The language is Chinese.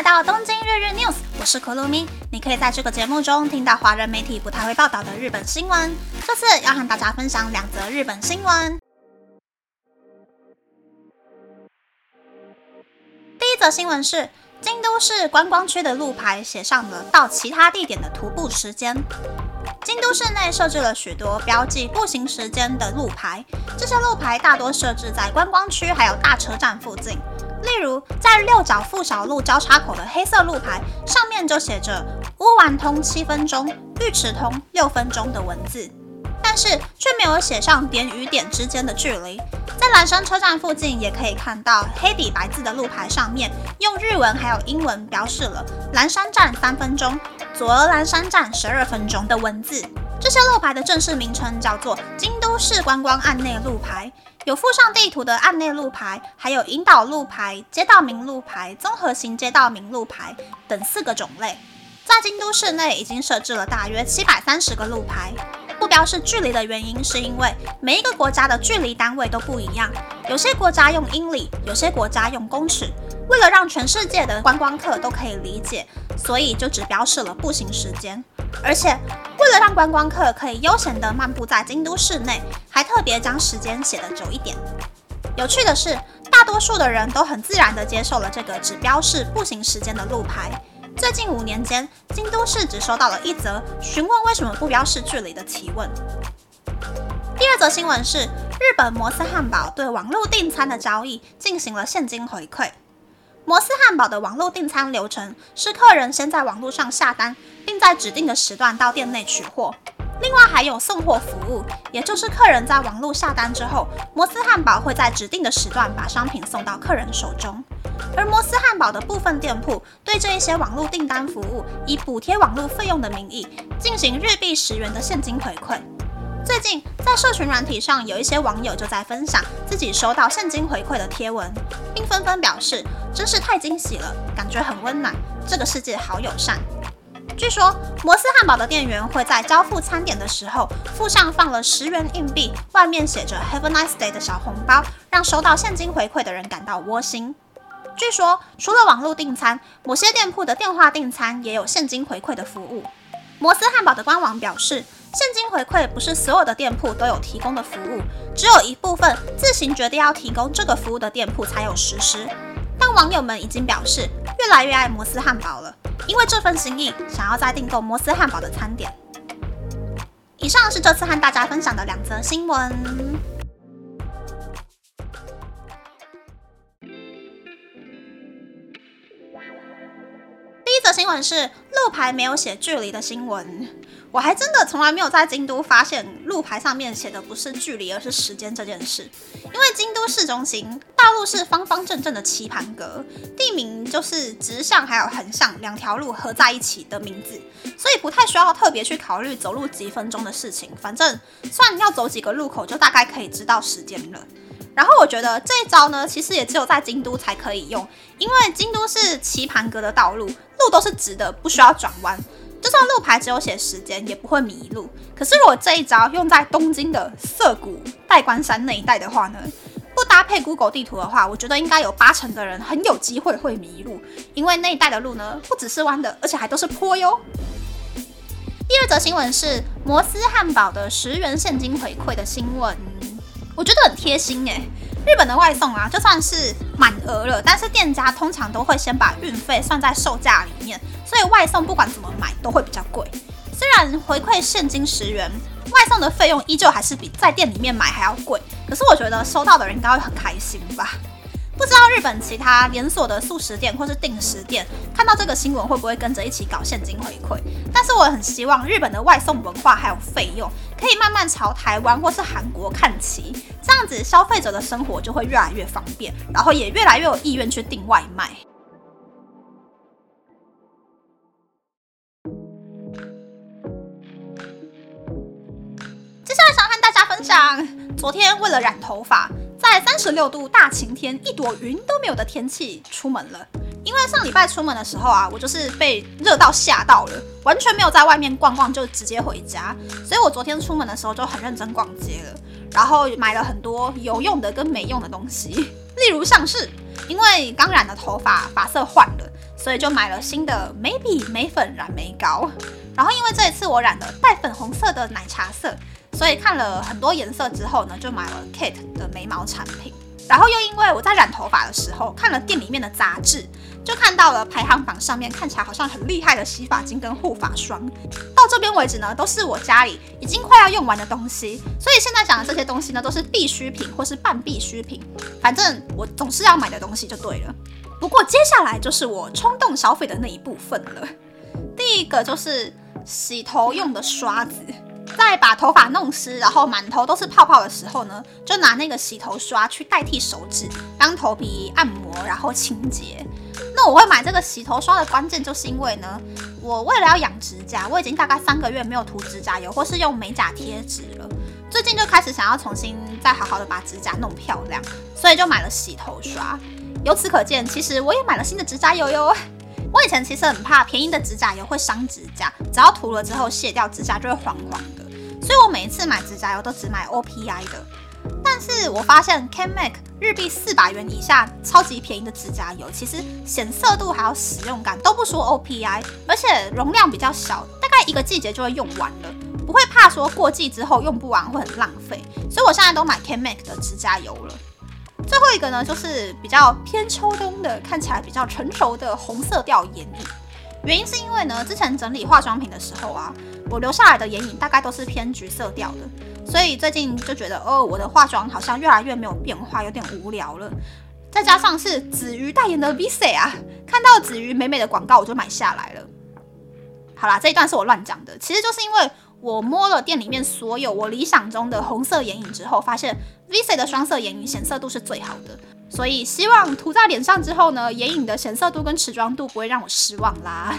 来到东京日日 news，我是可露咪。你可以在这个节目中听到华人媒体不太会报道的日本新闻。这次要和大家分享两则日本新闻。第一则新闻是，京都市观光区的路牌写上了到其他地点的徒步时间。京都市内设置了许多标记步行时间的路牌，这些路牌大多设置在观光区还有大车站附近。例如，在六角附小路交叉口的黑色路牌上面就写着“乌丸通七分钟，绿池通六分钟”的文字，但是却没有写上点与点之间的距离。在蓝山车站附近也可以看到黑底白字的路牌上面用日文还有英文标示了“蓝山站三分钟，左鹅兰山站十二分钟”的文字。这些路牌的正式名称叫做京都市观光案内路牌。有附上地图的案内路牌，还有引导路牌、街道名路牌、综合型街道名路牌等四个种类。在京都市内已经设置了大约七百三十个路牌。不标示距离的原因，是因为每一个国家的距离单位都不一样，有些国家用英里，有些国家用公尺。为了让全世界的观光客都可以理解，所以就只标示了步行时间。而且，为了让观光客可以悠闲地漫步在京都市内，还特别将时间写得久一点。有趣的是，大多数的人都很自然地接受了这个只标示步行时间的路牌。最近五年间，京都市只收到了一则询问为什么不标示距离的提问。第二则新闻是，日本摩斯汉堡对网络订餐的交易进行了现金回馈。摩斯汉堡的网络订餐流程是，客人先在网络上下单，并在指定的时段到店内取货。另外还有送货服务，也就是客人在网络下单之后，摩斯汉堡会在指定的时段把商品送到客人手中。而摩斯汉堡的部分店铺对这一些网络订单服务，以补贴网络费用的名义，进行日币十元的现金回馈。最近在社群软体上，有一些网友就在分享自己收到现金回馈的贴文，并纷纷表示真是太惊喜了，感觉很温暖，这个世界好友善。据说摩斯汉堡的店员会在交付餐点的时候附上放了十元硬币，外面写着 Have a nice day 的小红包，让收到现金回馈的人感到窝心。据说除了网络订餐，某些店铺的电话订餐也有现金回馈的服务。摩斯汉堡的官网表示。现金回馈不是所有的店铺都有提供的服务，只有一部分自行决定要提供这个服务的店铺才有实施。但网友们已经表示越来越爱摩斯汉堡了，因为这份心意，想要再订购摩斯汉堡的餐点。以上是这次和大家分享的两则新闻。新闻是路牌没有写距离的新闻。我还真的从来没有在京都发现路牌上面写的不是距离，而是时间这件事。因为京都市中心大路是方方正正的棋盘格，地名就是直向还有横向两条路合在一起的名字，所以不太需要特别去考虑走路几分钟的事情。反正算要走几个路口，就大概可以知道时间了。然后我觉得这一招呢，其实也只有在京都才可以用，因为京都是棋盘格的道路，路都是直的，不需要转弯。就算路牌只有写时间，也不会迷路。可是如果这一招用在东京的涩谷、代官山那一带的话呢？不搭配 Google 地图的话，我觉得应该有八成的人很有机会会迷路，因为那一带的路呢，不只是弯的，而且还都是坡哟。第二则新闻是摩斯汉堡的十元现金回馈的新闻，我觉得很贴心诶。日本的外送啊，就算是满额了，但是店家通常都会先把运费算在售价里面，所以外送不管怎么买都会比较贵。虽然回馈现金十元，外送的费用依旧还是比在店里面买还要贵，可是我觉得收到的人应该会很开心吧。不知道日本其他连锁的素食店或是定时店看到这个新闻会不会跟着一起搞现金回馈？但是我很希望日本的外送文化还有费用可以慢慢朝台湾或是韩国看齐，这样子消费者的生活就会越来越方便，然后也越来越有意愿去订外卖。接下来想和大家分享，昨天为了染头发。在三十六度大晴天、一朵云都没有的天气出门了，因为上礼拜出门的时候啊，我就是被热到吓到了，完全没有在外面逛逛就直接回家，所以我昨天出门的时候就很认真逛街了，然后买了很多有用的跟没用的东西，例如像是因为刚染的头发发色换了，所以就买了新的眉笔、眉粉、染眉膏。然后因为这一次我染了带粉红色的奶茶色，所以看了很多颜色之后呢，就买了 Kate 的眉毛产品。然后又因为我在染头发的时候看了店里面的杂志，就看到了排行榜上面看起来好像很厉害的洗发精跟护发霜。到这边为止呢，都是我家里已经快要用完的东西，所以现在讲的这些东西呢，都是必需品或是半必需品，反正我总是要买的东西就对了。不过接下来就是我冲动消费的那一部分了。第一个就是洗头用的刷子。在把头发弄湿，然后满头都是泡泡的时候呢，就拿那个洗头刷去代替手指，帮头皮按摩，然后清洁。那我会买这个洗头刷的关键，就是因为呢，我为了要养指甲，我已经大概三个月没有涂指甲油或是用美甲贴纸了。最近就开始想要重新再好好的把指甲弄漂亮，所以就买了洗头刷。由此可见，其实我也买了新的指甲油哟。我以前其实很怕便宜的指甲油会伤指甲，只要涂了之后卸掉，指甲就会黄黄。所以我每一次买指甲油都只买 OPI 的。但是我发现 CanMake 日币四百元以下超级便宜的指甲油，其实显色度还有使用感都不输 OPI，而且容量比较小，大概一个季节就会用完了，不会怕说过季之后用不完会很浪费。所以我现在都买 CanMake 的指甲油了。最后一个呢，就是比较偏秋冬的，看起来比较成熟的红色调眼影。原因是因为呢，之前整理化妆品的时候啊，我留下来的眼影大概都是偏橘色调的，所以最近就觉得哦，我的化妆好像越来越没有变化，有点无聊了。再加上是子瑜代言的 Visa 啊，看到子瑜美美的广告，我就买下来了。好啦，这一段是我乱讲的，其实就是因为。我摸了店里面所有我理想中的红色眼影之后，发现 Visa 的双色眼影显色度是最好的，所以希望涂在脸上之后呢，眼影的显色度跟持妆度不会让我失望啦。